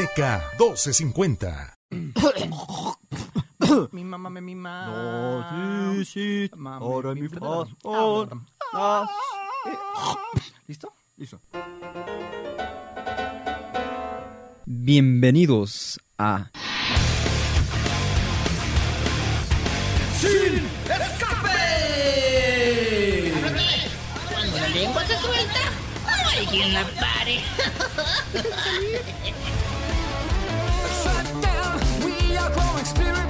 DK 1250. Mi mamá me mima. No, sí, sí. Mami, Ahora mi- mi Ah, ¿Listo? Listo. Bienvenidos a Cuando la lengua se suelta, no hay quien la pare. experience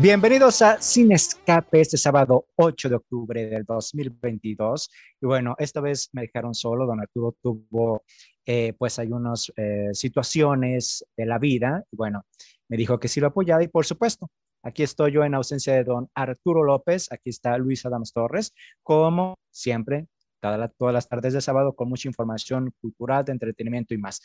Bienvenidos a Sin Escape este sábado 8 de octubre del 2022. Y bueno, esta vez me dejaron solo. Don Arturo tuvo, eh, pues, hay unas eh, situaciones de la vida. Y bueno, me dijo que sí lo apoyaba. Y por supuesto, aquí estoy yo en ausencia de don Arturo López. Aquí está Luis Adams Torres. Como siempre, todas las tardes de sábado con mucha información cultural, de entretenimiento y más.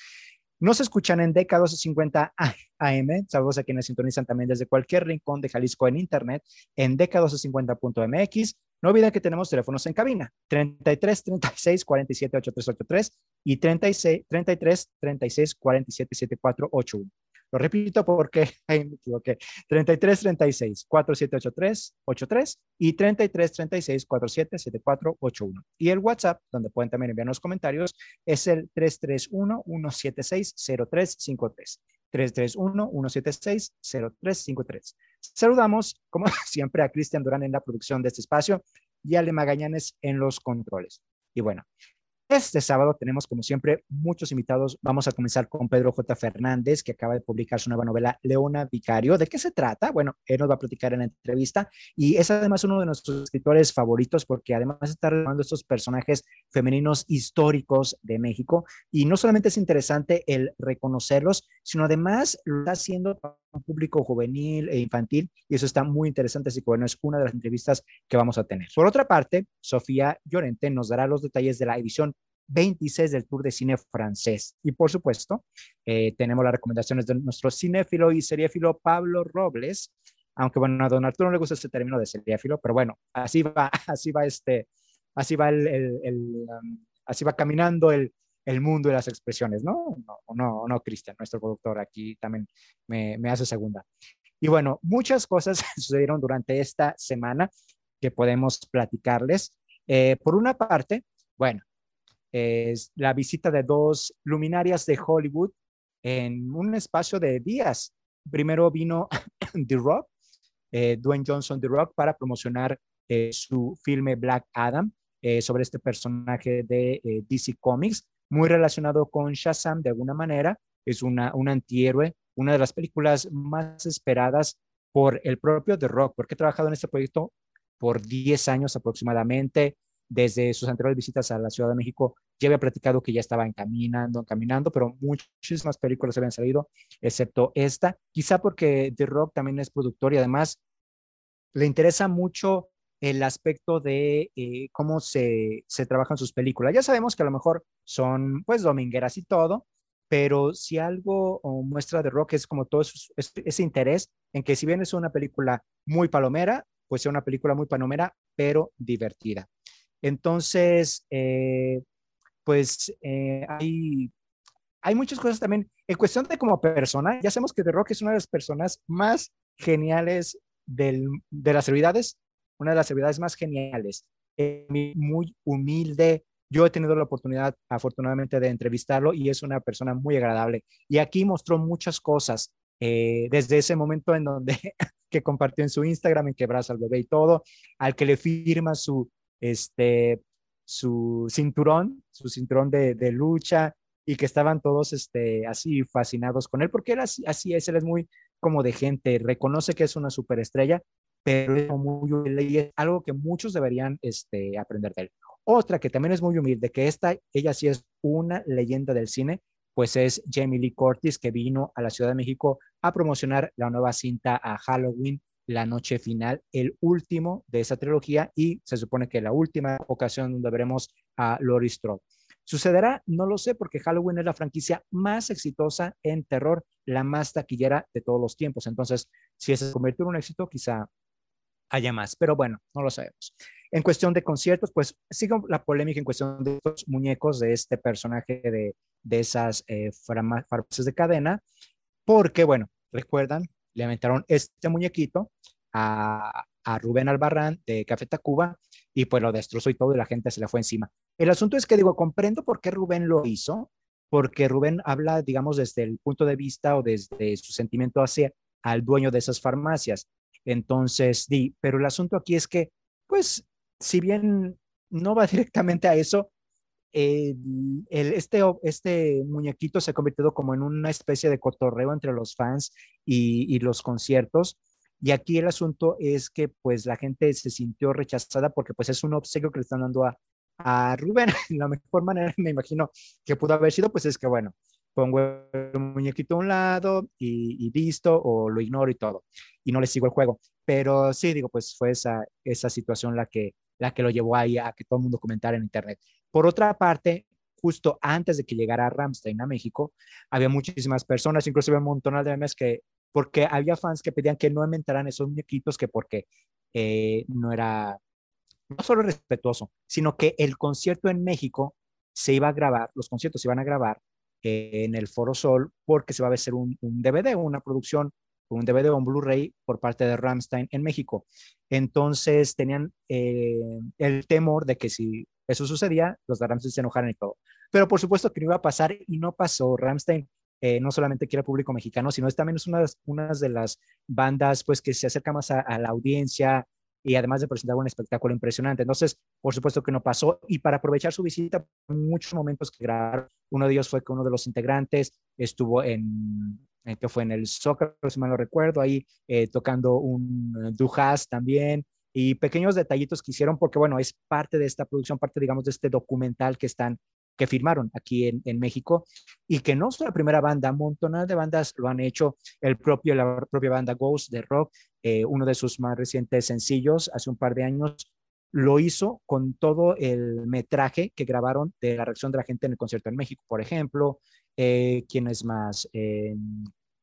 Nos escuchan en DK 1250 AM. Saludos a quienes sintonizan también desde cualquier rincón de Jalisco en Internet en DK1250.mx. No olviden que tenemos teléfonos en cabina 33 36 47 8383 y 36, 33 36 47 7481. Lo repito porque ahí me equivoqué. 33 36 4783 83 y 33 36 47 7481. Y el WhatsApp, donde pueden también enviarnos comentarios, es el 331-176-0353. 331-176-0353. Saludamos, como siempre, a Cristian Durán en la producción de este espacio y a Ale Magallanes en los controles. Y bueno, este sábado tenemos, como siempre, muchos invitados. Vamos a comenzar con Pedro J. Fernández, que acaba de publicar su nueva novela Leona Vicario. ¿De qué se trata? Bueno, él nos va a platicar en la entrevista y es además uno de nuestros escritores favoritos porque además está retomando estos personajes femeninos históricos de México y no solamente es interesante el reconocerlos, sino además lo está haciendo público juvenil e infantil y eso está muy interesante, así que bueno, es una de las entrevistas que vamos a tener. Por otra parte, Sofía Llorente nos dará los detalles de la edición 26 del Tour de Cine Francés. Y por supuesto, eh, tenemos las recomendaciones de nuestro cinéfilo y seriéfilo Pablo Robles, aunque bueno, a don Arturo no le gusta ese término de seriéfilo, pero bueno, así va, así va este, así va el, um, así va caminando el, el mundo de las expresiones, ¿no? No, no, no, Cristian, nuestro productor aquí también me, me hace segunda. Y bueno, muchas cosas sucedieron durante esta semana que podemos platicarles. Eh, por una parte, bueno, es la visita de dos luminarias de Hollywood en un espacio de días. Primero vino The Rock, eh, Dwayne Johnson The Rock, para promocionar eh, su filme Black Adam eh, sobre este personaje de eh, DC Comics, muy relacionado con Shazam de alguna manera. Es una, un antihéroe, una de las películas más esperadas por el propio The Rock, porque he trabajado en este proyecto por 10 años aproximadamente desde sus anteriores visitas a la Ciudad de México, ya había platicado que ya estaban caminando, caminando, pero muchísimas películas habían salido, excepto esta, quizá porque The Rock también es productor y además le interesa mucho el aspecto de eh, cómo se, se trabajan sus películas. Ya sabemos que a lo mejor son pues domingueras y todo, pero si algo muestra de Rock es como todo ese, ese interés en que si bien es una película muy palomera, pues sea una película muy palomera, pero divertida. Entonces, eh, pues eh, hay, hay muchas cosas también. En cuestión de como persona, ya sabemos que The Rock es una de las personas más geniales del, de las celebridades, una de las celebridades más geniales, eh, muy humilde. Yo he tenido la oportunidad, afortunadamente, de entrevistarlo y es una persona muy agradable. Y aquí mostró muchas cosas, eh, desde ese momento en donde que compartió en su Instagram, en que abraza al bebé y todo, al que le firma su, este, su cinturón, su cinturón de, lucha, y que estaban todos este, así fascinados con él, porque él así, así es, él es muy como de gente, reconoce que es una superestrella, pero es muy humilde y es algo que muchos deberían este, aprender de él. Otra que también es muy humilde, que esta, ella sí es una leyenda del cine, pues es Jamie Lee Curtis, que vino a la Ciudad de México a promocionar la nueva cinta a Halloween la noche final, el último de esa trilogía y se supone que la última ocasión donde veremos a Laurie Strode. ¿Sucederá? No lo sé porque Halloween es la franquicia más exitosa en terror, la más taquillera de todos los tiempos. Entonces, si se convierte en un éxito, quizá haya más, pero bueno, no lo sabemos. En cuestión de conciertos, pues sigue la polémica en cuestión de los muñecos de este personaje de, de esas eh, farmacias de cadena, porque, bueno, recuerdan, le aventaron este muñequito a, a Rubén Albarrán de Café Tacuba y pues lo destrozó y todo y la gente se le fue encima. El asunto es que digo, comprendo por qué Rubén lo hizo, porque Rubén habla, digamos, desde el punto de vista o desde su sentimiento hacia al dueño de esas farmacias. Entonces, di, pero el asunto aquí es que, pues, si bien no va directamente a eso, el, este, este muñequito se ha convertido como en una especie de cotorreo entre los fans y, los conciertos. Y aquí el asunto es que pues la gente se sintió rechazada porque pues es un obsequio que le están dando a, a Rubén. La mejor manera, me imagino, que pudo haber sido pues es que bueno, pongo el muñequito a un lado y, y listo, o lo ignoro y todo, y no le sigo el juego. Pero sí, digo, pues fue esa, esa situación la que, la que lo llevó ahí a que todo el mundo comentara en Internet. Por otra parte, justo antes de que llegara Ramstein a México, había muchísimas personas, inclusive un montón de memes que, porque había fans que pedían que no inventaran esos muñequitos, que porque eh, no era, no solo respetuoso, sino que el concierto en México se iba a grabar, los conciertos se iban a grabar en el Foro Sol porque se va a hacer un, un DVD, una producción, un DVD o un Blu-ray por parte de Ramstein en México. Entonces tenían eh, el temor de que si eso sucedía, los de Ramstein se enojaran y todo. Pero por supuesto que no iba a pasar y no pasó. Ramstein eh, no solamente quiere público mexicano, sino es también es una, de las bandas pues que se acerca más a, la audiencia y además de presentar un espectáculo impresionante. Entonces, por supuesto que no pasó y para aprovechar su visita, muchos momentos que grabaron, uno de ellos fue que uno de los integrantes estuvo en, en que fue en el Zócalo, si mal no recuerdo, ahí eh, tocando un Dujas también, y pequeños detallitos que hicieron porque, bueno, es parte de esta producción, parte, digamos, de este documental que están que firmaron aquí en, en, México y que no es la primera banda, montones de bandas lo han hecho, el propio, la propia banda Ghost de rock, eh, uno de sus más recientes sencillos hace un par de años, lo hizo con todo el metraje que grabaron de la reacción de la gente en el concierto en México, por ejemplo, eh, ¿quién es más? Eh,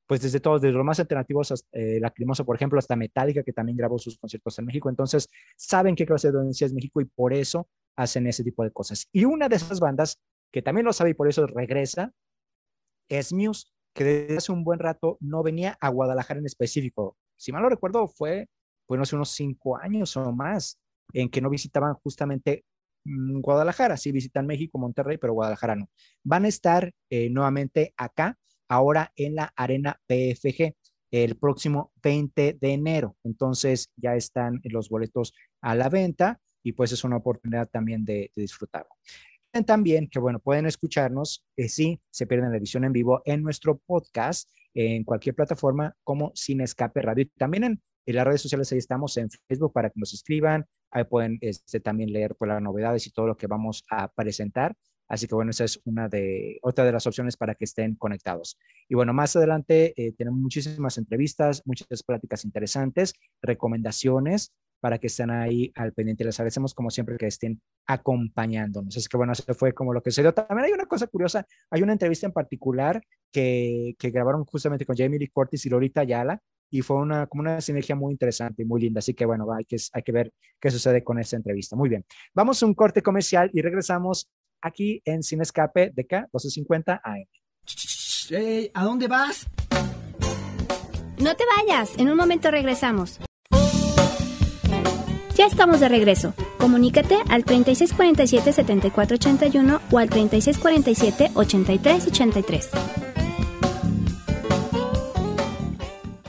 pues desde todos, desde los más alternativos, hasta, eh, Lacrimosa, por ejemplo, hasta Metallica, que también grabó sus conciertos en México. Entonces, saben qué clase de audiencia es México y por eso hacen ese tipo de cosas. Y una de esas bandas que también lo sabe y por eso regresa es Muse, que desde hace un buen rato no venía a Guadalajara en específico. Si mal no recuerdo, fue, bueno, hace unos cinco años o más en que no visitaban justamente mmm, Guadalajara. Sí visitan México, Monterrey, pero Guadalajara no. Van a estar eh, nuevamente acá ahora en la Arena PFG el próximo 20 de enero. Entonces ya están los boletos a la venta y pues es una oportunidad también de, de disfrutarlo. También que bueno, pueden escucharnos, eh, si se pierden la edición en vivo, en nuestro podcast, en cualquier plataforma como Sin Escape Radio. Y también en, las redes sociales, ahí estamos en Facebook para que nos escriban, Ahí pueden este, también leer pues, las novedades y todo lo que vamos a presentar. Así que bueno, esa es una de, otra de las opciones para que estén conectados. Y bueno, más adelante eh, tenemos muchísimas entrevistas, muchas pláticas interesantes, recomendaciones para que estén ahí al pendiente. Les agradecemos como siempre que estén acompañándonos. Es que bueno, eso fue como lo que se dio. También hay una cosa curiosa, hay una entrevista en particular que, que grabaron justamente con Jamie Lee Curtis y Lorita Ayala y fue una, como una sinergia muy interesante y muy linda. Así que bueno, hay que, hay que ver qué sucede con esta entrevista. Muy bien, vamos a un corte comercial y regresamos aquí en Sin Escape de K 1250 AM. Ey, ¿A dónde vas? No te vayas, en un momento regresamos. Ya estamos de regreso. Comunícate al 3647-7481 o al 3647-8383.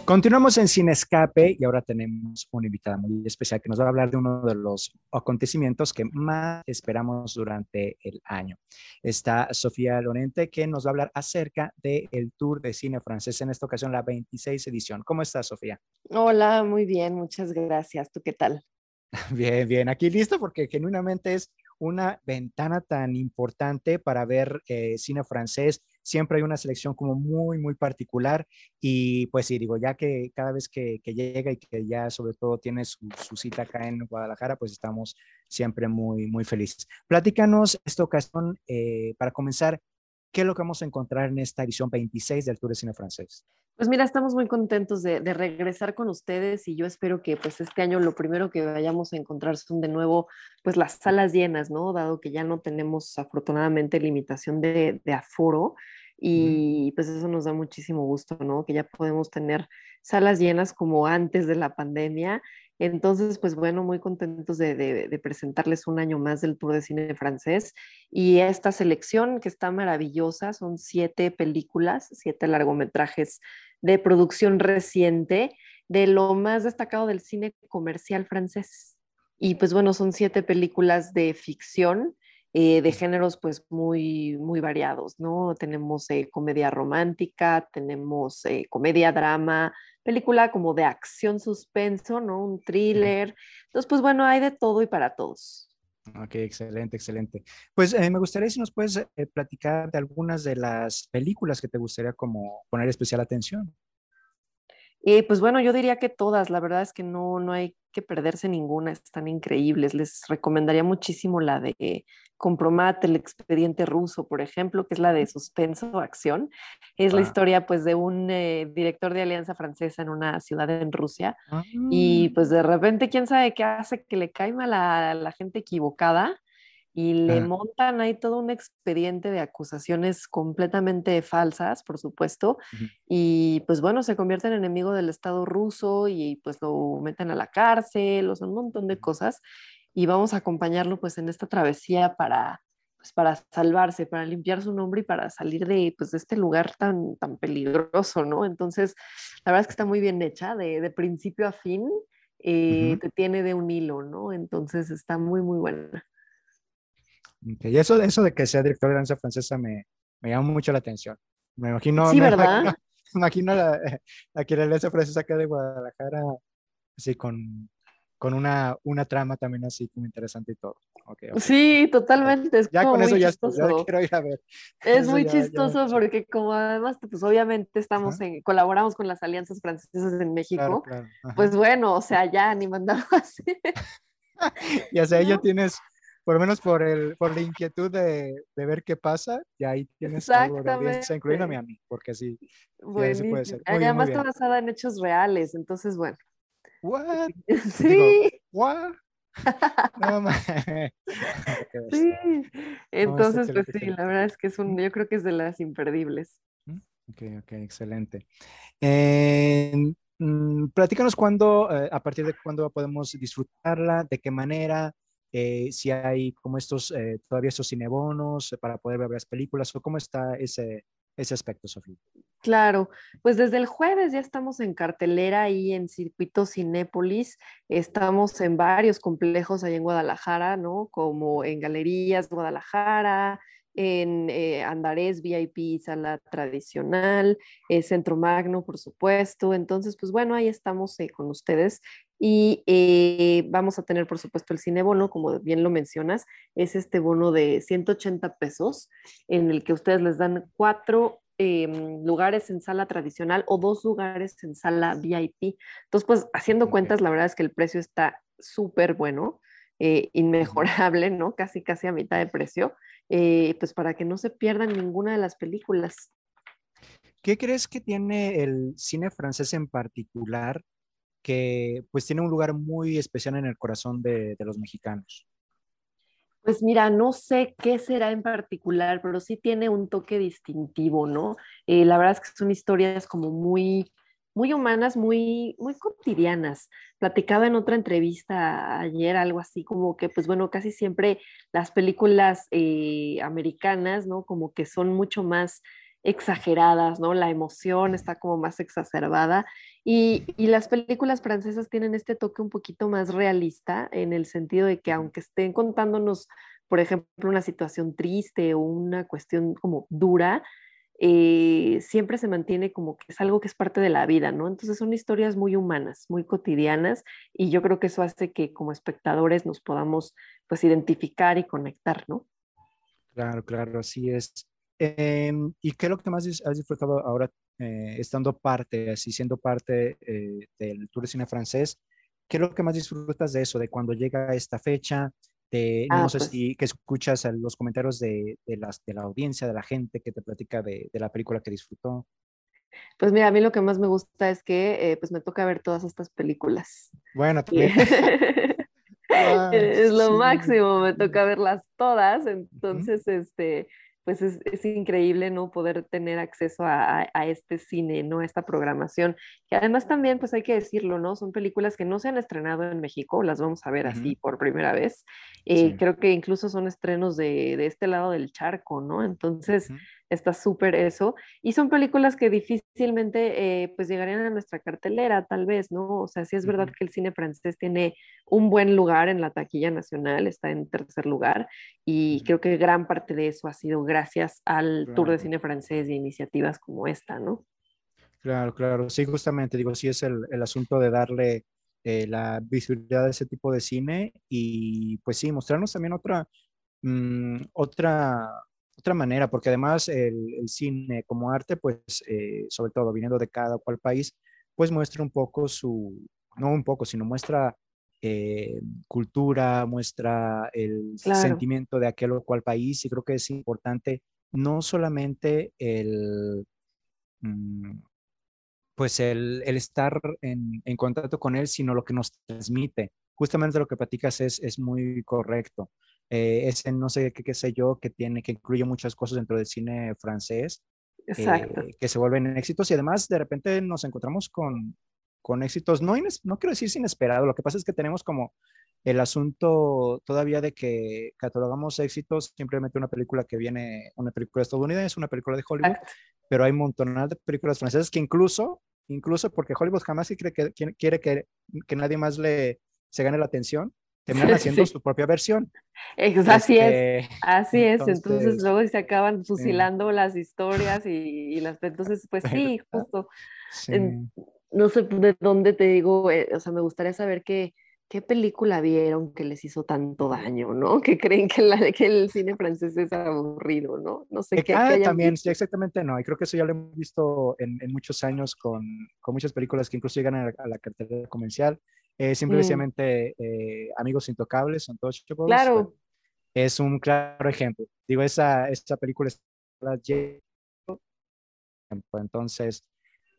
Continuamos en Sin Escape y ahora tenemos una invitada muy especial que nos va a hablar de uno de los acontecimientos que más esperamos durante el año. Está Sofía Lorente que nos va a hablar acerca del Tour de Cine Francés, en esta ocasión la 26 edición. ¿Cómo estás, Sofía? Hola, muy bien, muchas gracias. ¿Tú qué tal? Bien, bien, aquí listo porque genuinamente es una ventana tan importante para ver eh, cine francés. Siempre hay una selección como muy, muy particular y pues sí, digo, ya que cada vez que, llega y que ya sobre todo tiene su, su, cita acá en Guadalajara, pues estamos siempre muy, muy felices. Platícanos esta ocasión, eh, para comenzar, ¿qué es lo que vamos a encontrar en esta edición 26 del Tour de Cine Francés? Pues mira, estamos muy contentos de, de, regresar con ustedes y yo espero que pues este año lo primero que vayamos a encontrar son de nuevo pues las salas llenas, ¿no? Dado que ya no tenemos afortunadamente limitación de, de aforo y pues eso nos da muchísimo gusto, ¿no? Que ya podemos tener salas llenas como antes de la pandemia. Entonces, pues bueno, muy contentos de, presentarles un año más del Tour de Cine francés y esta selección que está maravillosa, son siete películas, siete largometrajes de producción reciente de lo más destacado del cine comercial francés. Y pues bueno, son siete películas de ficción, eh, de géneros pues muy, muy variados, ¿no? Tenemos eh, comedia romántica, tenemos eh, comedia drama, película como de acción suspenso, ¿no? Un thriller. Entonces, pues bueno, hay de todo y para todos. Ok, excelente, excelente. Pues eh, me gustaría si nos puedes eh, platicar de algunas de las películas que te gustaría como poner especial atención. Eh, pues bueno, yo diría que todas, la verdad es que no, no hay que perderse ninguna, están increíbles. Les recomendaría muchísimo la de Compromat, el expediente ruso, por ejemplo, que es la de suspenso, acción. Es la historia pues de un eh, director de Alianza Francesa en una ciudad en Rusia ah. y pues de repente quién sabe qué hace que le cae mal a la gente equivocada y le ah. montan ahí todo un expediente de acusaciones completamente falsas, por supuesto, uh -huh. y pues bueno, se convierte en enemigo del Estado ruso y pues lo meten a la cárcel, o sea, un montón de cosas, y vamos a acompañarlo pues en esta travesía para, pues, para salvarse, para limpiar su nombre y para salir de, pues, de este lugar tan, tan peligroso, ¿no? Entonces, la verdad es que está muy bien hecha, de, de principio a fin, eh, uh -huh. te tiene de un hilo, ¿no? Entonces está muy, muy buena. Okay. Y eso, eso de que sea director de danza francesa me, me llama mucho la atención. Me imagino, sí, me ¿verdad? Imagino, imagino la, la que la danza francesa acá de Guadalajara, así con, con una, una trama también así como interesante y todo. Okay, okay. Sí, totalmente. Es ya con eso ya, chistoso. ya, quiero ir a ver. Es muy ya, chistoso ya porque como además, pues obviamente estamos en, colaboramos con las alianzas francesas en México, claro, claro. pues bueno, o sea, ya ni mandaba así. ya ¿No? ya tienes por lo menos por, el, por la inquietud de, de ver qué pasa, y ahí tienes algo de audiencia, incluyéndome a mí, porque así, sí puede ser. Muy Además bien, está basada en hechos reales, entonces bueno. ¿What? Sí. Digo, ¿What? no, sí. Entonces, no, pues sí, la verdad es que es un, yo creo que es de las imperdibles. ¿Mm? Ok, ok, excelente. Eh, platícanos cuándo, eh, a partir de cuándo podemos disfrutarla, de qué manera, eh, si hay como estos, eh, todavía estos cinebonos para poder ver las películas, o cómo está ese, ese aspecto, Sofía. Claro, pues desde el jueves ya estamos en cartelera y en Circuito Cinépolis, estamos en varios complejos ahí en Guadalajara, ¿no? Como en Galerías Guadalajara, en eh, Andarés VIP, sala tradicional, eh, Centro Magno, por supuesto. Entonces, pues bueno, ahí estamos eh, con ustedes Y eh, vamos a tener, por supuesto, el cine bono, como bien lo mencionas, es este bono de 180 pesos, en el que ustedes les dan cuatro em, lugares en sala tradicional o dos lugares en sala VIP. Entonces, pues haciendo cuentas, la verdad es que el precio está súper bueno, eh, inmejorable, ¿no? Casi, casi a mitad de precio, eh, pues para que no se pierdan ninguna de las películas. ¿Qué crees que tiene el cine francés en particular que pues tiene un lugar muy especial en el corazón de, los mexicanos? Pues mira, no sé qué será en particular, pero sí tiene un toque distintivo, ¿no? Eh, la verdad es que son historias como muy, muy humanas, muy, muy cotidianas. Platicaba en otra entrevista ayer algo así como que, pues bueno, casi siempre las películas eh, americanas, ¿no? Como que son mucho más exageradas, ¿no? La emoción está como más exacerbada y, las películas francesas tienen este toque un poquito más realista en el sentido de que aunque estén contándonos, por ejemplo, una situación triste o una cuestión como dura, eh, siempre se mantiene como que es algo que es parte de la vida, ¿no? Entonces son historias muy humanas, muy cotidianas y yo creo que eso hace que como espectadores nos podamos pues identificar y conectar, ¿no? Claro, claro, así es. Em, ¿y qué es lo que más has disfrutado ahora eh, estando parte, así siendo parte eh, del Tour de Cine Francés? ¿Qué es lo que más disfrutas de eso, de cuando llega esta fecha? De, Ah, no sé pues- si que escuchas los comentarios de, de las, de la audiencia, de la gente que te platica de, de la película que disfrutó. Pues mira, a mí lo que más me gusta es que eh, pues me toca ver todas estas películas. Bueno, también. Ah, es lo sí. máximo, me toca verlas todas, entonces, este, pues es, es increíble, ¿no? Poder tener acceso a, a- a este cine, ¿no? A esta programación, que además también, pues hay que decirlo, ¿no? Son películas que no se han estrenado en México, las vamos a ver así por primera vez. Eh, Sí. Creo que incluso son estrenos de, de este lado del charco, ¿no? Entonces. Está súper eso. Y son películas que difícilmente eh, pues llegarían a nuestra cartelera, tal vez, ¿no? O sea, sí es verdad que el cine francés tiene un buen lugar en la taquilla nacional, está en tercer lugar, y creo que gran parte de eso ha sido gracias al Tour de Claro. Cine Francés y iniciativas como esta, ¿no? Claro, claro. Sí, justamente, digo, sí es el, el asunto de darle eh, la visibilidad a ese tipo de cine y pues sí, mostrarnos también otra, mm, otra, otra manera, porque además el, el cine como arte, pues eh, sobre todo viniendo de cada cual país, pues muestra un poco su, no un poco, sino muestra eh, cultura, muestra el Claro. sentimiento de aquel o cual país y creo que es importante no solamente el... mm, pues el, el estar en, en contacto con él, sino lo que nos transmite. Justamente lo que platicas es, es muy correcto. Eh, ese no sé qué, qué sé yo, que tiene, que incluye muchas cosas dentro del cine francés, Exacto. eh, que se vuelven éxitos y además de repente nos encontramos con, con éxitos, no, ines- no quiero decir inesperados, lo que pasa es que tenemos como el asunto todavía de que catalogamos éxitos simplemente una película que viene, una película estadounidense, una película de Hollywood, Exacto. pero hay un montonal de películas francesas que incluso, incluso porque Hollywood jamás quiere que, quiere que, que nadie más le se gane la atención, terminan haciendo Sí. su propia versión. Ex- Así es. Este, Así es, entonces entonces, luego se acaban fusilando las historias y, y las... Entonces, pues sí, justo. sí. No sé de dónde te digo, eh, o sea, me gustaría saber qué, qué película vieron que les hizo tanto daño, ¿no? Que creen que, la, que el cine francés es aburrido, ¿no? No sé qué. ah, también, visto. sí, exactamente no. Y creo que eso ya lo hemos visto en, en muchos años con, con muchas películas que incluso llegan a la, a la cartelera comercial. Eh, Mm. simplemente eh, Amigos Intocables, Untouchables, Claro, es un claro ejemplo. Digo, esa, esa película es entonces,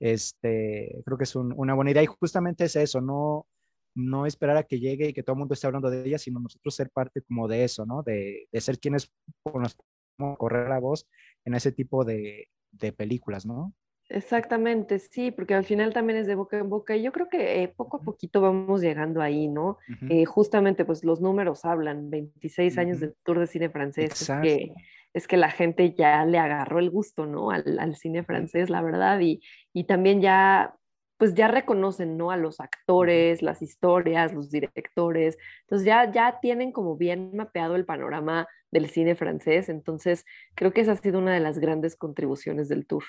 este, creo que es un- una buena idea y justamente es eso, no, no esperar a que llegue y que todo el mundo esté hablando de ella, sino nosotros ser parte como de eso, ¿no? De, de ser quienes nos podemos correr la voz en ese tipo de, de películas, ¿no? Exactamente, sí, porque al final también es de boca en boca y yo creo que eh, poco a poquito vamos llegando ahí, ¿no? Ujú. Eh, justamente, pues los números hablan, 26 años Ujú. del Tour de Cine Francés, es que, es que la gente ya le agarró el gusto, ¿no? Al, al cine francés, la verdad, y, y también ya, pues ya reconocen, ¿no? A los actores, las historias, los directores, entonces ya, ya tienen como bien mapeado el panorama del cine francés, entonces creo que esa ha sido una de las grandes contribuciones del Tour.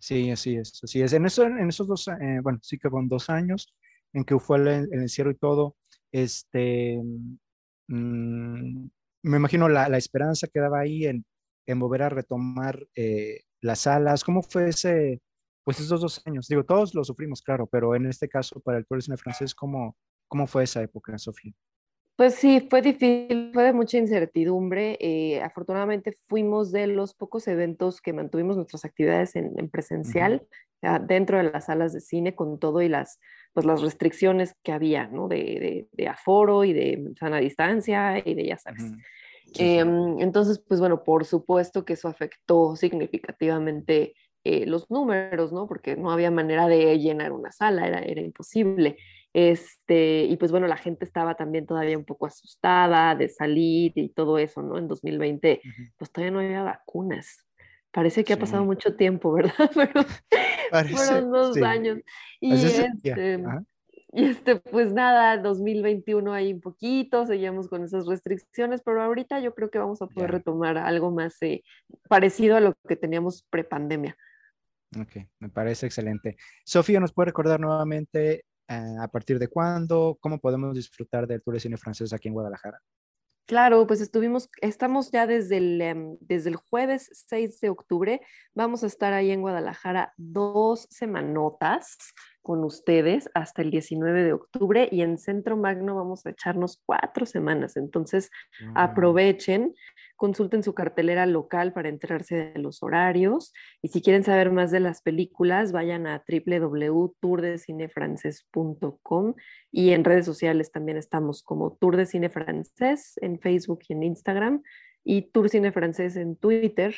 Sí, así es, así es. En, eso, en esos dos, eh, bueno, sí que con dos años, en que fue el, encierro y todo, este, mm, me imagino la, esperanza que daba ahí en, volver a retomar eh, las salas. ¿Cómo fue ese, pues esos dos años? Digo, todos lo sufrimos, claro, pero en este caso para el turismo francés, ¿cómo, ¿cómo fue esa época, Sofía? Pues sí, fue difícil, fue de mucha incertidumbre. eh, afortunadamente fuimos de los pocos eventos que mantuvimos nuestras actividades en, en presencial, ah, dentro de las salas de cine, con todo y las, pues, las restricciones que había, ¿no? De, de- de aforo y de sana distancia y de, ya sabes. Ujú. Em, entonces, pues bueno, por supuesto que eso afectó significativamente eh, los números, ¿no? Porque no había manera de llenar una sala, era, era imposible. Este, y pues bueno, la gente estaba también todavía un poco asustada de salir y todo eso, ¿no? En 2020, Ujú. pues todavía no había vacunas. Parece que ha pasado Sí. mucho tiempo, ¿verdad? Pero Parece, fueron dos sí. años. Y este, y este, pues nada, 2021 ahí un poquito, seguíamos con esas restricciones, pero ahorita yo creo que vamos a poder retomar algo más eh, parecido a lo que teníamos prepandemia. Ok, me parece excelente. Sofía, ¿nos puede recordar nuevamente a partir de cuándo, cómo podemos disfrutar del Tour de Cine Francés aquí en Guadalajara? Claro, pues estuvimos, estamos ya desde el, em, desde el jueves 6 de octubre. Vamos a estar ahí en Guadalajara dos semanotas con ustedes hasta el 19 de octubre y en Centro Magno vamos a echarnos cuatro semanas. Entonces, Mm, aprovechen, consulten su cartelera local para enterarse de los horarios y si quieren saber más de las películas, vayan a www.tourdecinefrancés.com y en redes sociales también estamos como Tour de Cine Francés en Facebook y en Instagram y Tour Cine Francés en Twitter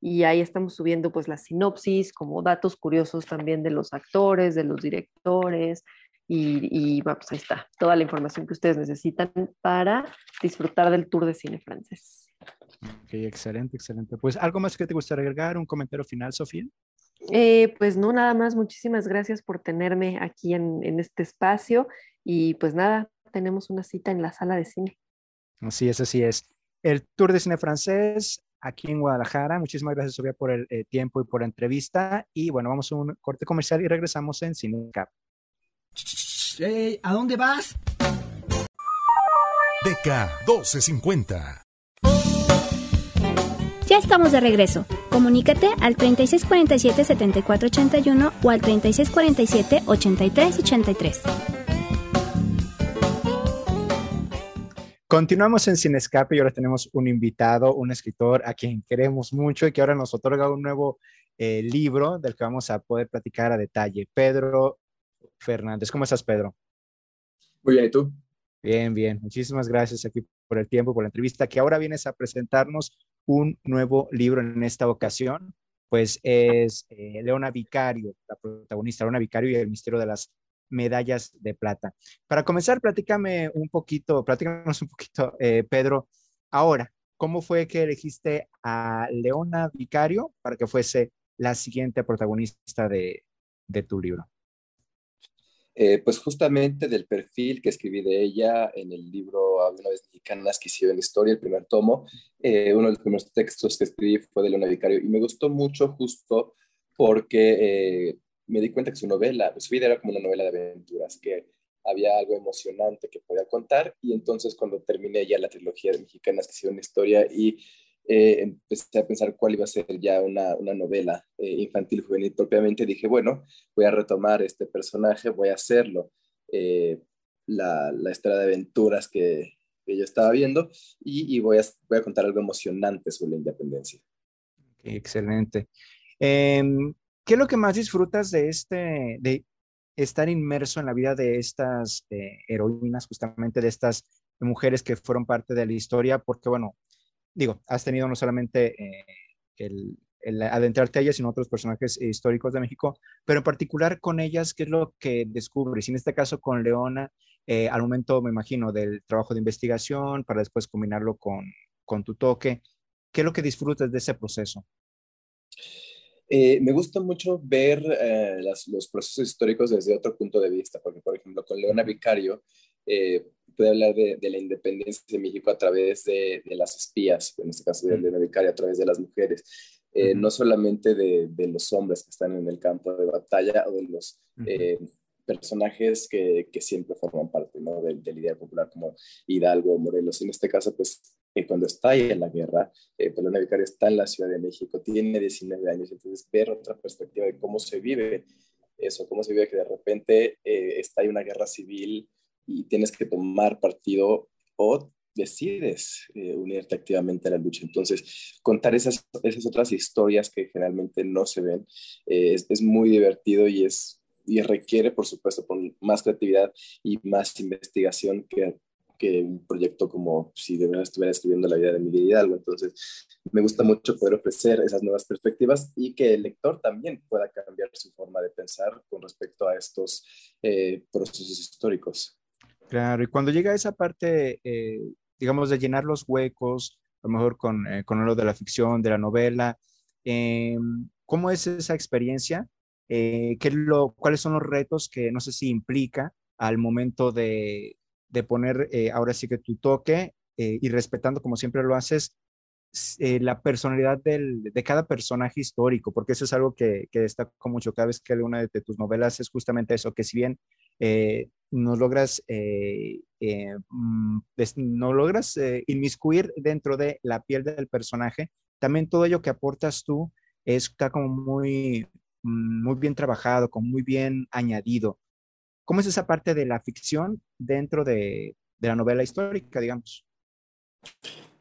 y ahí estamos subiendo pues las sinopsis, como datos curiosos también de los actores, de los directores y, y bueno, pues ahí está toda la información que ustedes necesitan para disfrutar del Tour de Cine Francés. Ok, excelente, excelente. Pues, ¿algo más que te gustaría agregar? ¿Un comentario final, Sofía? Eh, pues no, nada más, muchísimas gracias por tenerme aquí en, en este espacio y pues nada, tenemos una cita en la sala de cine. Así es, así es. El Tour de Cine Francés aquí en Guadalajara. Muchísimas gracias, Sofía, por el eh, tiempo y por la entrevista. Y bueno, vamos a un corte comercial y regresamos en Cinecap. Ey, ¿A dónde vas? DK 1250. Ya estamos de regreso. Comunícate al 3647-7481 o al 3647-8383. Continuamos en Cinescape y ahora tenemos un invitado, un escritor a quien queremos mucho y que ahora nos otorga un nuevo eh, libro del que vamos a poder platicar a detalle. Pedro Fernández. ¿Cómo estás, Pedro? Muy bien, ¿y tú? Bien, bien. Muchísimas gracias aquí por el tiempo, por la entrevista, que ahora vienes a presentarnos un nuevo libro en esta ocasión. Pues es eh, Leona Vicario, la protagonista, Leona Vicario y el misterio de las medallas de plata. Para comenzar, platícame un poquito, platícanos un poquito, eh, Pedro, ahora, ¿cómo fue que elegiste a Leona Vicario para que fuese la siguiente protagonista de, tu libro? Eh, pues justamente del perfil que escribí de ella en el libro Alguna vez mexicanas que hicieron historia, el primer tomo, eh, uno de los primeros textos que escribí fue de Leona Vicario y me gustó mucho justo porque me di cuenta que su novela, su vida era como una novela de aventuras, que había algo emocionante que podía contar y entonces cuando terminé ya la trilogía de mexicanas que hicieron historia y eh, empecé a pensar cuál iba a ser ya una, una novela eh, infantil juvenil propiamente, dije, bueno, voy a retomar este personaje, voy a hacerlo, eh, la, la, historia de aventuras que, que yo estaba viendo y, voy, a, voy, a, contar algo emocionante sobre la independencia. Excelente. ¿Qué es lo que más disfrutas de este, de estar inmerso en la vida de estas eh, heroínas, justamente de estas mujeres que fueron parte de la historia? Porque, bueno, digo, has tenido no solamente eh, el, el, adentrarte a ellas, sino otros personajes históricos de México, pero en particular con ellas, ¿qué es lo que descubres? Y en este caso con Leona, eh, al momento, me imagino, del trabajo de investigación, para después combinarlo con, con tu toque, ¿qué es lo que disfrutas de ese proceso? Eh, me gusta mucho ver eh, las, los procesos históricos desde otro punto de vista, porque, por ejemplo, con Leona Vicario, eh, puede hablar de, de, la independencia de México a través de, de, las espías, en este caso de Leona Vicario, a través de las mujeres, uh -huh. no solamente de, de, los hombres que están en el campo de batalla o de los uh -huh. personajes que, que, siempre forman parte ¿no? del, del ideal popular, como Hidalgo, Morelos. Y en este caso, pues eh, cuando en la guerra, eh, Pelona Vicario está en la Ciudad de México, tiene 19 años, entonces ver otra perspectiva de cómo se vive eso, cómo se vive que de repente eh, está ahí una guerra civil y tienes que tomar partido o decides eh, unirte activamente a la lucha. Entonces, contar esas, esas otras historias que generalmente no se ven eh, es, es, muy divertido y, es, y requiere, por supuesto, más creatividad y más investigación que, que un proyecto como si de verdad estuviera escribiendo la vida de Miguel Hidalgo. Entonces, me gusta mucho poder ofrecer esas nuevas perspectivas y que el lector también pueda cambiar su forma de pensar con respecto a estos eh, procesos históricos. Claro, y cuando llega esa parte, eh, digamos, de llenar los huecos, a lo mejor con, eh, con lo de la ficción, de la novela, eh, ¿cómo es esa experiencia? Eh, ¿qué lo, ¿Cuáles son los retos que no sé si implica al momento de, de poner eh, ahora sí que tu toque y respetando como siempre lo haces la personalidad del, de cada personaje histórico? Porque eso es algo que, que destaco mucho cada vez que leo una de, tus novelas, es justamente eso, que si bien eh, no logras, eh, eh, mm, no logras eh, inmiscuir dentro de la piel del personaje, también todo ello que aportas tú está como muy, mm, muy bien trabajado, como muy bien añadido. ¿Cómo es esa parte de la ficción dentro de, de la novela histórica, digamos?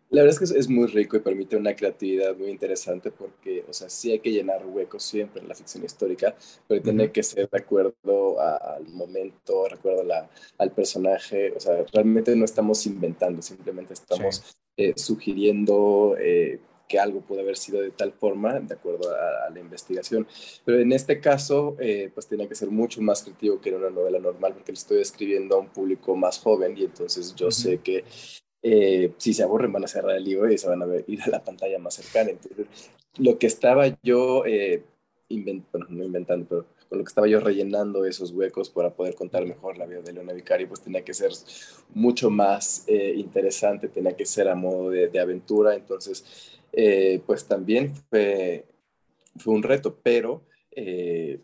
La verdad es que es muy rico y permite una creatividad muy interesante porque, o sea, sí hay que llenar huecos siempre en la ficción histórica, pero tiene que ser de acuerdo a, al momento, de acuerdo a la, al personaje. O sea, realmente no estamos inventando, simplemente estamos sí. eh, sugiriendo eh, que algo puede haber sido de tal forma, de acuerdo a, a la investigación. Pero en este caso, eh, pues tiene que ser mucho más creativo que en una novela normal, porque le estoy escribiendo a un público más joven y entonces yo uh -huh. sé que eh, si se aburren van a cerrar el libro y se van a ver, ir a la pantalla más cercana. Entonces, lo que estaba yo eh, invent bueno, no inventando, pero con lo que estaba yo rellenando esos huecos para poder contar mejor la vida de Leona Vicario, pues tenía que ser mucho más eh, interesante, tenía que ser a modo de, aventura. Entonces, eh, pues también fue, fue un reto, pero eh,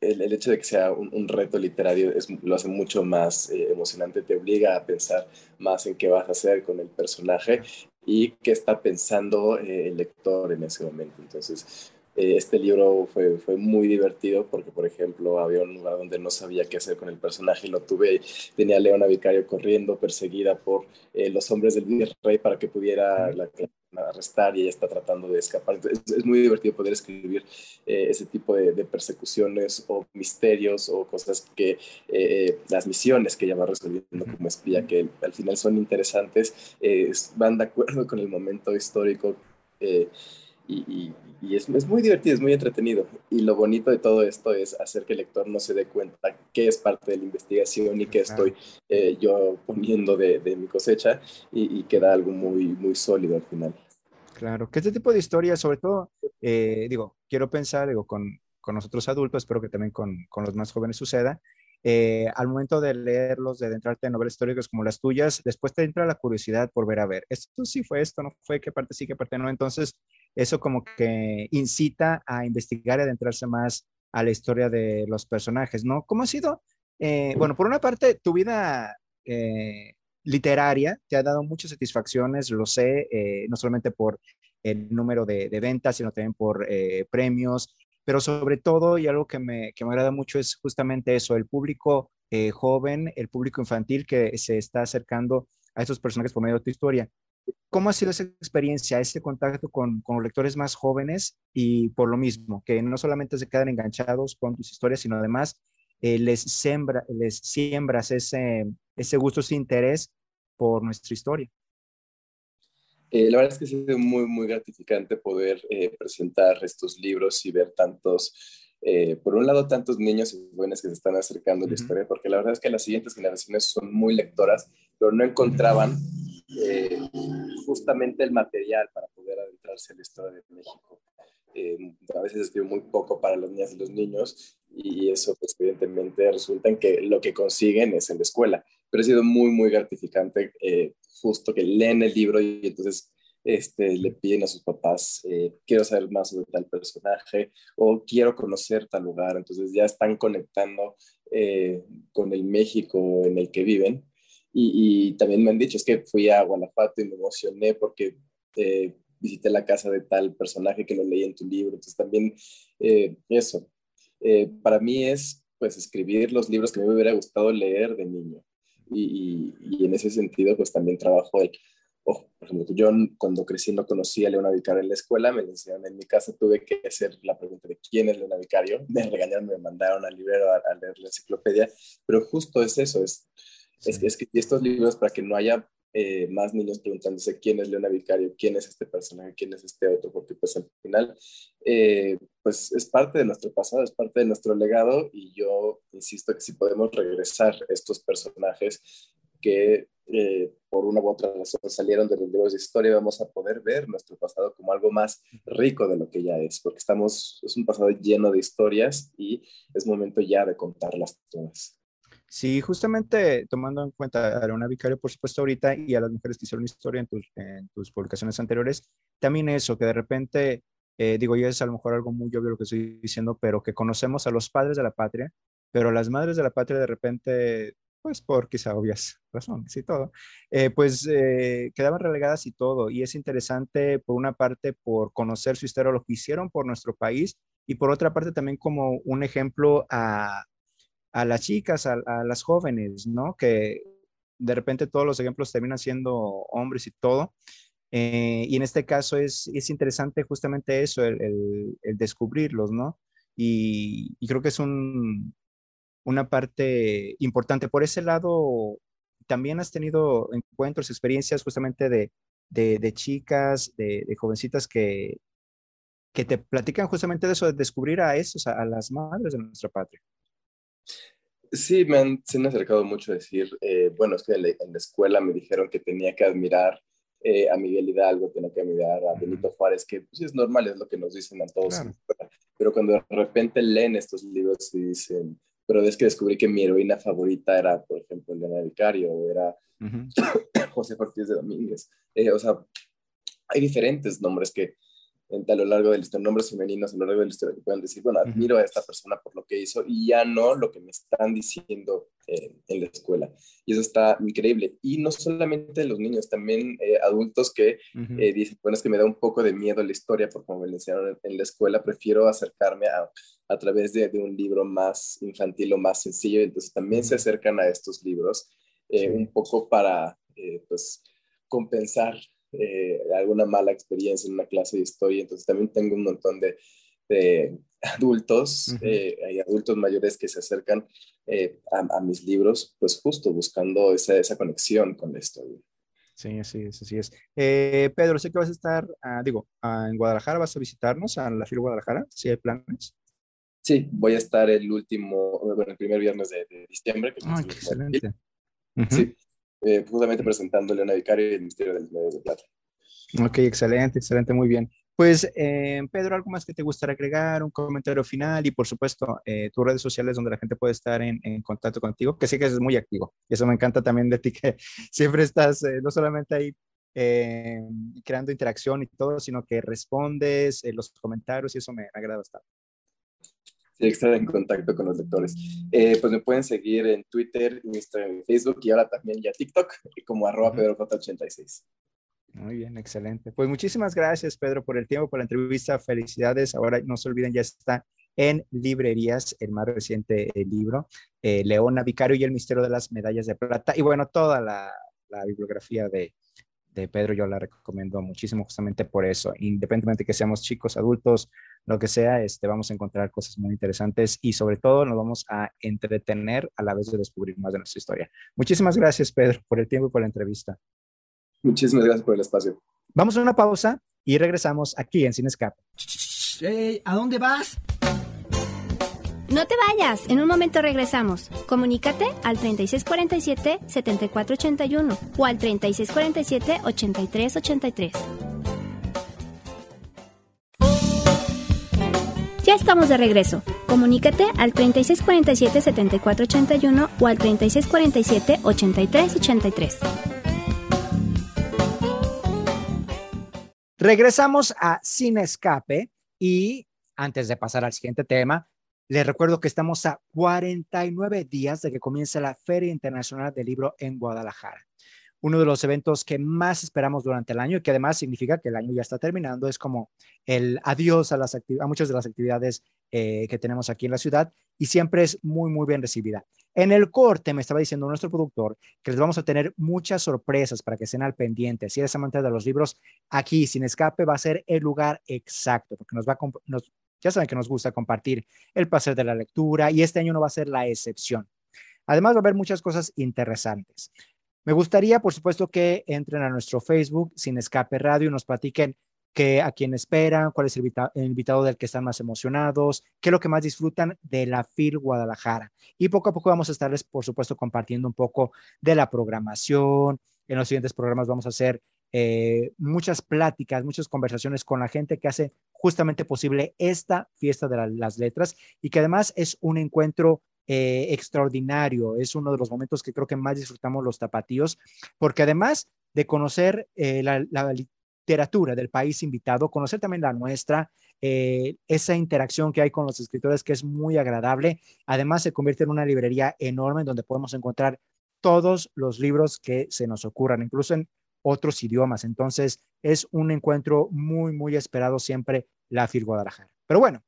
el, hecho de que sea un, reto literario lo hace mucho más emocionante, te obliga a pensar más en qué vas a hacer con el personaje y qué está pensando el lector en ese momento. Entonces, eh, este libro fue, fue, muy divertido porque, por ejemplo, había un lugar donde no sabía qué hacer con el personaje y lo tuve. Tenía a Leona Vicario corriendo, perseguida por eh, los hombres del virrey para que pudiera la, arrestar y ella está tratando de escapar. Entonces, es, es muy divertido poder escribir eh, ese tipo de, de, persecuciones o misterios o cosas que eh, las misiones que ella va resolviendo como espía, que al final son interesantes, eh, van de acuerdo con el momento histórico. Y, y, y es, es, muy divertido, es muy entretenido. Y lo bonito de todo esto es hacer que el lector no se dé cuenta qué es parte de la investigación y qué estoy eh, yo poniendo de, de mi cosecha y, y, queda algo muy, muy sólido al final. Claro, que este tipo de historias, sobre todo, eh, digo, quiero pensar, digo, con, con nosotros adultos, espero que también con, con los más jóvenes suceda, eh, al momento de leerlos, de adentrarte en novelas históricas como las tuyas, después te entra la curiosidad por ver a ver, esto sí fue esto, no fue, qué parte sí, qué parte no. Entonces, eso como que incita a investigar y adentrarse más a la historia de los personajes, ¿no? ¿Cómo ha sido? Eh, bueno, por una parte, tu vida eh, literaria te ha dado muchas satisfacciones, lo sé, eh, no solamente por el número de, de ventas, sino también por eh, premios, pero sobre todo, y algo que me, que me agrada mucho es justamente eso, el público eh, joven, el público infantil que se está acercando a estos personajes por medio de tu historia. ¿Cómo ha sido esa experiencia, ese contacto con, con, lectores más jóvenes y por lo mismo, que no solamente se quedan enganchados con tus historias, sino además eh, les, sembra, les siembras ese, ese gusto, ese interés por nuestra historia? Eh, la verdad es que ha sido muy, muy gratificante poder eh, presentar estos libros y ver tantos, eh, por un lado, tantos niños y jóvenes que se están acercando a la uh -huh. historia, porque la verdad es que las siguientes generaciones son muy lectoras, pero no encontraban eh, justamente el material para poder adentrarse en la historia de México. Eh, a veces escribo muy poco para las niñas y los niños y eso pues evidentemente resulta en que lo que consiguen es en la escuela, pero ha sido muy muy gratificante eh, justo que leen el libro y entonces este, le piden a sus papás, eh, quiero saber más sobre tal personaje o quiero conocer tal lugar. Entonces ya están conectando eh, con el México en el que viven. Y, y, también me han dicho, es que fui a Guanajuato y me emocioné porque eh, visité la casa de tal personaje que lo leí en tu libro. Entonces también eh, eso. Eh, para mí es pues escribir los libros que me hubiera gustado leer de niño. Y, y, y en ese sentido pues también trabajo el, oh, por ejemplo, yo cuando crecí no conocía a Leona Vicario en la escuela, me enseñaron en mi casa, tuve que hacer la pregunta de quién es Leona Vicario, me regañaron, me mandaron al librero a, a leer la enciclopedia, pero justo es eso, es, sí. es, es que estos libros para que no haya eh, más niños preguntándose quién es Leona Vicario, quién es este personaje, quién es este otro, porque pues al final eh, pues es parte de nuestro pasado, es parte de nuestro legado y yo insisto que si podemos regresar estos personajes que eh, por una u otra razón salieron de los libros de historia, vamos a poder ver nuestro pasado como algo más rico de lo que ya es, porque estamos, es un pasado lleno de historias y es momento ya de contarlas todas. Sí, justamente tomando en cuenta a Leona Vicario, por supuesto, ahorita y a las mujeres que hicieron historia en tus, en publicaciones anteriores, también eso, que de repente, eh, digo, yo es a lo mejor algo muy obvio lo que estoy diciendo, pero que conocemos a los padres de la patria, pero las madres de la patria de repente, pues por quizá obvias razones y todo, eh, pues eh, quedaban relegadas y todo. Y es interesante, por una parte, por conocer su historia, lo que hicieron por nuestro país, y por otra parte también como un ejemplo a a las chicas, a, las jóvenes, ¿no? Que de repente todos los ejemplos terminan siendo hombres y todo. Eh, y en este caso es, es interesante justamente eso, el, descubrirlos, ¿no? Y, creo que es un, una parte importante. Por ese lado, también has tenido encuentros, experiencias justamente de, de, chicas, de, de, jovencitas que, que te platican justamente de eso, de descubrir a esos, a, a las madres de nuestra patria. Sí, me han, se me ha acercado mucho a decir, eh, bueno, es que en la, en la, escuela me dijeron que tenía que admirar eh, a Miguel Hidalgo, tenía que admirar a Benito Juárez, que pues, es normal, es lo que nos dicen a todos. Claro. Pero cuando de repente leen estos libros y dicen, pero es que descubrí que mi heroína favorita era, por ejemplo, Elena Vicario, o era uh -huh. José Ortiz de Domínguez. Eh, o sea, hay diferentes nombres que, a lo largo de la historia, nombres femeninos a lo largo de la historia que puedan decir, bueno, admiro a esta persona por lo que hizo y ya no lo que me están diciendo eh, en la escuela. Y eso está increíble. Y no solamente los niños, también eh, adultos que uh -huh. eh, dicen, bueno, es que me da un poco de miedo la historia por como me la enseñaron en, la escuela, prefiero acercarme a, a través de, de, un libro más infantil o más sencillo. Entonces también se acercan a estos libros eh, sí. un poco para, eh, pues, compensar eh, alguna mala experiencia en una clase de historia. Entonces también tengo un montón de, de adultos, uh -huh. eh, hay adultos mayores que se acercan eh, a, a, mis libros, pues justo buscando esa, esa conexión con la historia. Sí, así es, así es. Eh, Pedro, sé que vas a estar, uh, digo, uh, en Guadalajara, vas a visitarnos a la FIL Guadalajara, si hay planes. Sí, voy a estar el último, bueno, el primer viernes de, de diciembre. Que oh, excelente. Uh -huh. Sí, eh, justamente presentando Leona Vicario y el Ministerio de Medios de Plata. Ok, excelente, excelente, muy bien. Pues, eh, Pedro, ¿algo más que te gustaría agregar? Un comentario final y, por supuesto, eh, tus redes sociales donde la gente puede estar en, en, contacto contigo, que sé que es muy activo. Y eso me encanta también de ti, que siempre estás eh, no solamente ahí eh, creando interacción y todo, sino que respondes los comentarios y eso me agrada bastante. Sí, estar en contacto con los lectores. Eh, pues me pueden seguir en Twitter, Instagram, Facebook y ahora también ya TikTok como arroba pedroj86. Muy bien, excelente. Pues muchísimas gracias, Pedro, por el tiempo, por la entrevista. Felicidades. Ahora no se olviden, ya está en librerías el más reciente el libro, eh, Leona Vicario y el misterio de las medallas de plata. Y bueno, toda la, la bibliografía de, de, Pedro yo la recomiendo muchísimo justamente por eso. Independientemente que seamos chicos, adultos, lo que sea, este, vamos a encontrar cosas muy interesantes y sobre todo nos vamos a entretener a la vez de descubrir más de nuestra historia. Muchísimas gracias, Pedro, por el tiempo y por la entrevista. Muchísimas gracias por el espacio. Vamos a una pausa y regresamos aquí en Sin Escape. Hey, ¿A dónde vas? No te vayas, en un momento regresamos. Comunícate al 3647-7481 o al 3647-8383. Ya estamos de regreso. Comunícate al 3647-7481 o al 3647-8383. Regresamos a Sin Escape y antes de pasar al siguiente tema, les recuerdo que estamos a 49 días de que comience la Feria Internacional del Libro en Guadalajara. Uno de los eventos que más esperamos durante el año y que además significa que el año ya está terminando, es como el adiós a, las muchas de las actividades eh, que tenemos aquí en la ciudad y siempre es muy, muy bien recibida. En el corte me estaba diciendo nuestro productor que les vamos a tener muchas sorpresas para que estén al pendiente. Si eres amante de los libros, aquí sin escape va a ser el lugar exacto, porque nos va a, nos, ya saben que nos gusta compartir el placer de la lectura y este año no va a ser la excepción. Además va a haber muchas cosas interesantes. Me gustaría, por supuesto, que entren a nuestro Facebook, Sin Escape Radio, y nos platiquen que a quién esperan, cuál es el, invitado del que están más emocionados, qué es lo que más disfrutan de la FIL Guadalajara. Y poco a poco vamos a estarles, por supuesto, compartiendo un poco de la programación. En los siguientes programas vamos a hacer eh, muchas pláticas, muchas conversaciones con la gente que hace justamente posible esta fiesta de las letras y que además es un encuentro eh, extraordinario. Es uno de los momentos que creo que más disfrutamos los tapatíos, porque además de conocer eh, la, literatura del país invitado, conocer también la nuestra, esa interacción que hay con los escritores que es muy agradable. Además, se convierte en una librería enorme donde podemos encontrar todos los libros que se nos ocurran, incluso en otros idiomas. Entonces, es un encuentro muy, muy esperado siempre la FIL Guadalajara. Pero bueno,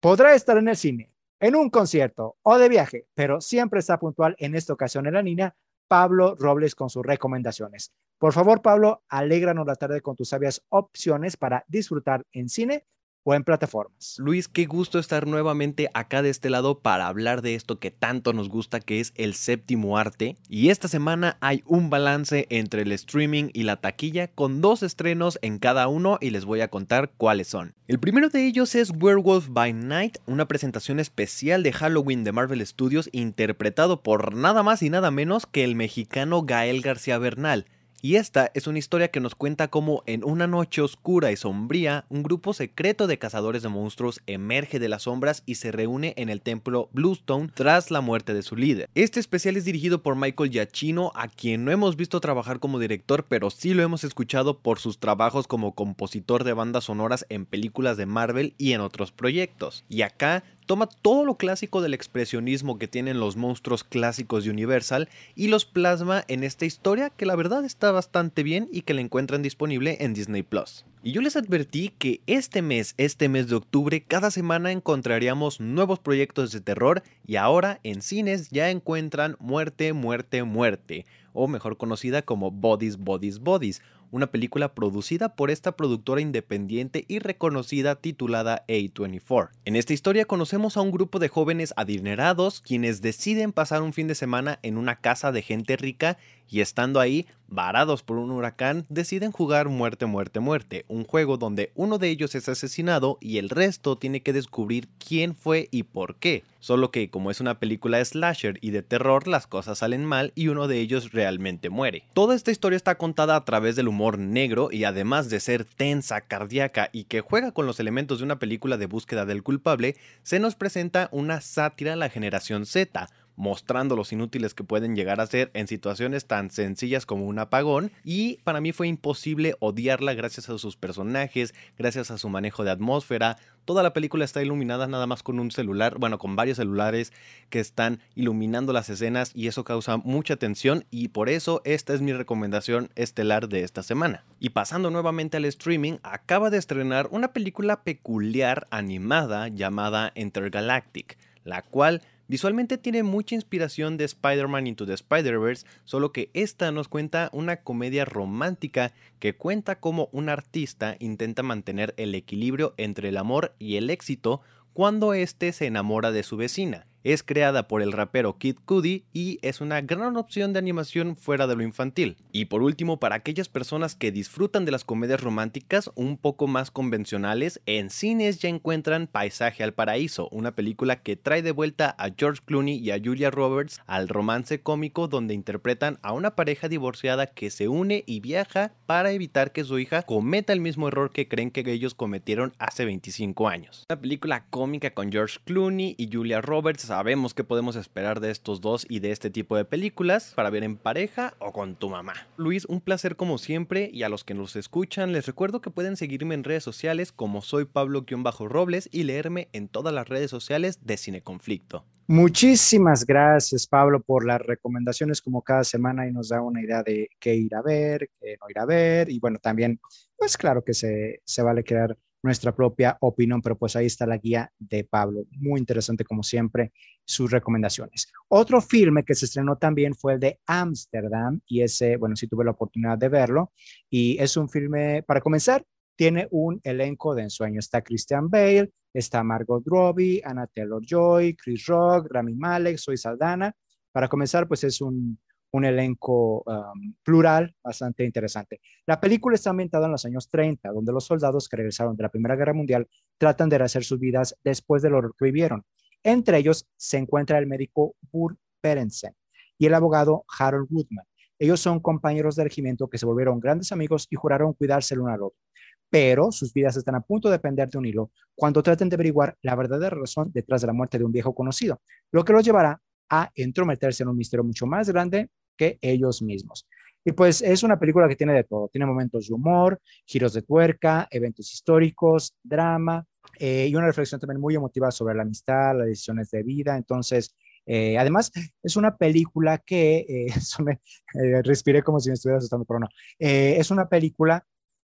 podrá estar en el cine, en un concierto o de viaje, pero siempre está puntual en esta ocasión en la línea Pablo Robles con sus recomendaciones. Por favor, Pablo, alégranos la tarde con tus sabias opciones para disfrutar en cine o en plataformas. Luis, qué gusto estar nuevamente acá de este lado para hablar de esto que tanto nos gusta, que es el séptimo arte. Y esta semana hay un balance entre el streaming y la taquilla con dos estrenos en cada uno y les voy a contar cuáles son. El primero de ellos es Werewolf by Night, una presentación especial de Halloween de Marvel Studios interpretado por nada más y nada menos que el mexicano Gael García Bernal. Y esta es una historia que nos cuenta cómo en una noche oscura y sombría, un grupo secreto de cazadores de monstruos emerge de las sombras y se reúne en el templo Bluestone tras la muerte de su líder. Este especial es dirigido por Michael Giacchino, a quien no hemos visto trabajar como director, pero sí lo hemos escuchado por sus trabajos como compositor de bandas sonoras en películas de Marvel y en otros proyectos. Y acá toma todo lo clásico del expresionismo que tienen los monstruos clásicos de Universal y los plasma en esta historia que la verdad está bastante bien y que la encuentran disponible en Disney Plus. Y yo les advertí que este mes, este mes de octubre, cada semana encontraríamos nuevos proyectos de terror y ahora en cines ya encuentran Muerte, Muerte, Muerte, o mejor conocida como Bodies, Bodies, Bodies, una película producida por esta productora independiente y reconocida titulada A24. En esta historia conocemos a un grupo de jóvenes adinerados quienes deciden pasar un fin de semana en una casa de gente rica y estando ahí, varados por un huracán, deciden jugar muerte, muerte, muerte, un juego donde uno de ellos es asesinado y el resto tiene que descubrir quién fue y por qué. Solo que como es una película slasher y de terror, las cosas salen mal y uno de ellos realmente muere. Toda esta historia está contada a través del humor negro y además de ser tensa, cardíaca y que juega con los elementos de una película de búsqueda del culpable, se nos presenta una sátira a la generación Z, mostrando los inútiles que pueden llegar a ser en situaciones tan sencillas como un apagón y para mí fue imposible odiarla gracias a sus personajes, gracias a su manejo de atmósfera. Toda la película está iluminada nada más con un celular, bueno, con varios celulares que están iluminando las escenas y eso causa mucha tensión y por eso esta es mi recomendación estelar de esta semana. Y pasando nuevamente al streaming, acaba de estrenar una película peculiar animada llamada Intergalactic, la cual Visualmente tiene mucha inspiración de Spider-Man Into the Spider-Verse, solo que esta nos cuenta una comedia romántica que cuenta cómo un artista intenta mantener el equilibrio entre el amor y el éxito cuando éste se enamora de su vecina. Es creada por el rapero Kid Cudi y es una gran opción de animación fuera de lo infantil. Y por último, para aquellas personas que disfrutan de las comedias románticas un poco más convencionales, en cines ya encuentran Paisaje al Paraíso, una película que trae de vuelta a George Clooney y a Julia Roberts al romance cómico donde interpretan a una pareja divorciada que se une y viaja para evitar que su hija cometa el mismo error que creen que ellos cometieron hace 25 años. Una película cómica con George Clooney y Julia Roberts sabemos qué podemos esperar de estos dos y de este tipo de películas para ver en pareja o con tu mamá. Luis, un placer como siempre y a los que nos escuchan les recuerdo que pueden seguirme en redes sociales como soy Pablo-Robles y leerme en todas las redes sociales de Cineconflicto. Muchísimas gracias, Pablo, por las recomendaciones como cada semana y nos da una idea de qué ir a ver, qué no ir a ver. Y bueno, también, pues claro que se, se vale crear nuestra propia opinión, pero pues ahí está la guía de Pablo. Muy interesante, como siempre, sus recomendaciones. Otro filme que se estrenó también fue el de Amsterdam y ese, bueno, sí tuve la oportunidad de verlo. Y es un filme, para comenzar, tiene un elenco de ensueño. Está Christian Bale, está Margot Robbie, Anna Taylor-Joy, Chris Rock, Rami Malek, Soy Saldana. Para comenzar, pues es un, un elenco um, plural bastante interesante. La película está ambientada en los años 30, donde los soldados que regresaron de la Primera Guerra Mundial tratan de rehacer sus vidas después de lo que vivieron. Entre ellos se encuentra el médico Burt Berensen y el abogado Harold Woodman. Ellos son compañeros de regimiento que se volvieron grandes amigos y juraron cuidarse el uno al otro. Pero sus vidas están a punto de depender de un hilo cuando traten de averiguar la verdadera razón detrás de la muerte de un viejo conocido, lo que los llevará a entrometerse en un misterio mucho más grande que ellos mismos. Y pues es una película que tiene de todo. Tiene momentos de humor, giros de tuerca, eventos históricos, drama eh, y una reflexión también muy emotiva sobre la amistad, las decisiones de vida. Entonces, eh, además, es una película que, eh, me, respiré como si me estuviera asustando, pero no. es una película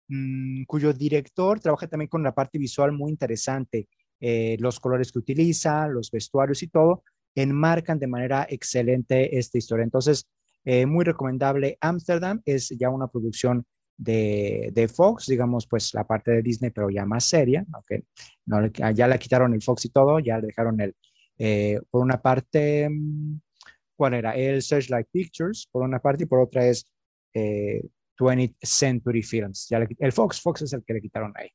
mmm, cuyo director trabaja también con la parte visual muy interesante. los colores que utiliza, los vestuarios y todo, enmarcan de manera excelente esta historia. Entonces, eh, muy recomendable. Amsterdam es ya una producción de, de, Fox, digamos, pues la parte de Disney, pero ya más seria, aunque no, ya le quitaron el Fox y todo, ya le dejaron el, eh, por una parte, mm, ¿cuál era? El Searchlight Pictures, por una parte, y por otra es 20th eh, Century Films. Ya el Fox, Fox es el que le quitaron ahí.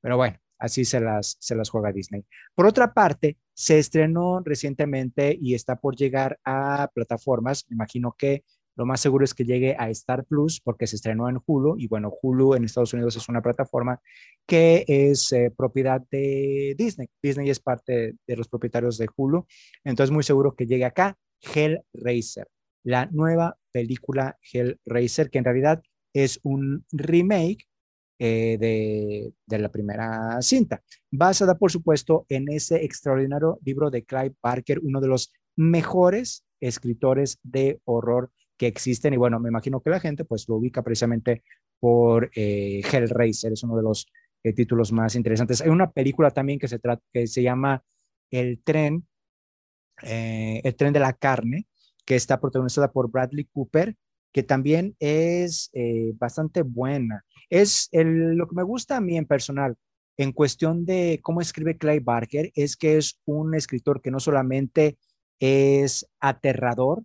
Pero bueno, así se las, se las juega Disney. Por otra parte, se estrenó recientemente y está por llegar a plataformas. Me imagino que lo más seguro es que llegue a Star Plus porque se estrenó en Hulu y bueno, Hulu en Estados Unidos es una plataforma que es eh, propiedad de Disney. Disney es parte de los propietarios de Hulu, entonces muy seguro que llegue acá Hellraiser, la nueva película Hellraiser que en realidad es un remake eh, de, la primera cinta, basada por supuesto en ese extraordinario libro de Clive Barker, uno de los mejores escritores de horror que existen y bueno, me imagino que la gente pues lo ubica precisamente por eh, Hellraiser, es uno de los eh, títulos más interesantes. Hay una película también que se, que se llama El tren, El tren de la carne, que está protagonizada por Bradley Cooper que también es eh, bastante buena. Es lo que me gusta a mí en personal, en cuestión de cómo escribe Clay Barker, es que es un escritor que no solamente es aterrador,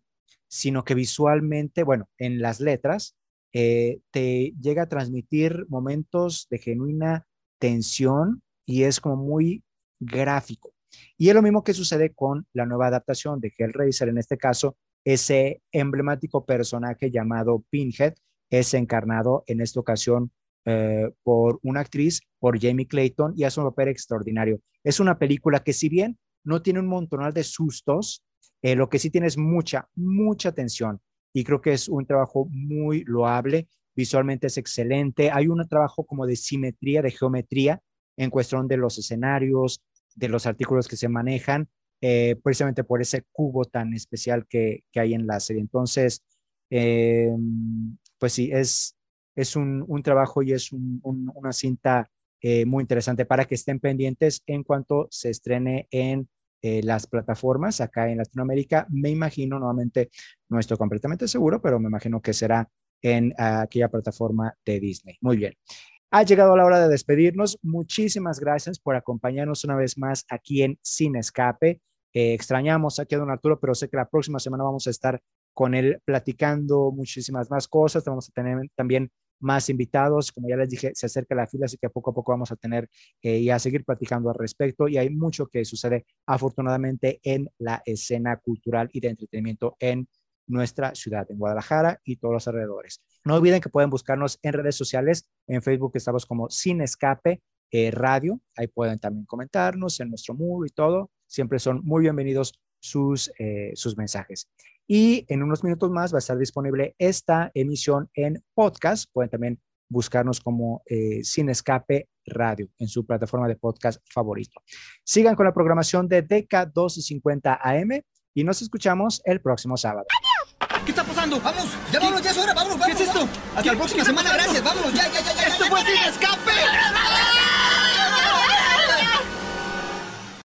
sino que visualmente, bueno, en las letras, eh, te llega a transmitir momentos de genuina tensión y es como muy gráfico. Y es lo mismo que sucede con la nueva adaptación de Hellraiser, en este caso, ese emblemático personaje llamado Pinhead es encarnado en esta ocasión eh, por una actriz, por Jamie Clayton, y hace un papel extraordinario. Es una película que si bien no tiene un montonal de sustos, eh, lo que sí tiene es mucha, mucha tensión. Y creo que es un trabajo muy loable, visualmente es excelente. Hay un trabajo como de simetría, de geometría en cuestión de los escenarios, de los artículos que se manejan, eh, precisamente por ese cubo tan especial que, que hay en la serie. Entonces, eh, pues sí, es, es un, un trabajo y es un, una cinta eh, muy interesante para que estén pendientes en cuanto se estrene en las plataformas acá en Latinoamérica. Me imagino, nuevamente, no estoy completamente seguro, pero me imagino que será en aquella plataforma de Disney. Muy bien. Ha llegado la hora de despedirnos. Muchísimas gracias por acompañarnos una vez más aquí en Sin Escape. Eh, extrañamos aquí a don Arturo, pero sé que la próxima semana vamos a estar con él platicando muchísimas más cosas. Vamos a tener también más invitados. Como ya les dije, se acerca la fila, así que poco a poco vamos a tener eh, y a seguir platicando al respecto. Y hay mucho que sucede afortunadamente en la escena cultural y de entretenimiento en nuestra ciudad, en Guadalajara y todos los alrededores. No olviden que pueden buscarnos en redes sociales. En Facebook estamos como Sin Escape eh, Radio. Ahí pueden también comentarnos en nuestro muro y todo. Siempre son muy bienvenidos sus, eh, sus mensajes. Y en unos minutos más va a estar disponible esta emisión en podcast. Pueden también buscarnos como eh, Sin Escape Radio en su plataforma de podcast favorito. Sigan con la programación de DK 250 AM y nos escuchamos el próximo sábado. ¿Qué está pasando? Vamos, ya vámonos, ya es hora, vámonos, vámonos. ¿Qué es esto? Hasta la próxima semana, gracias, vámonos, ya, ya, ya, ya. Esto fue Sin Escape.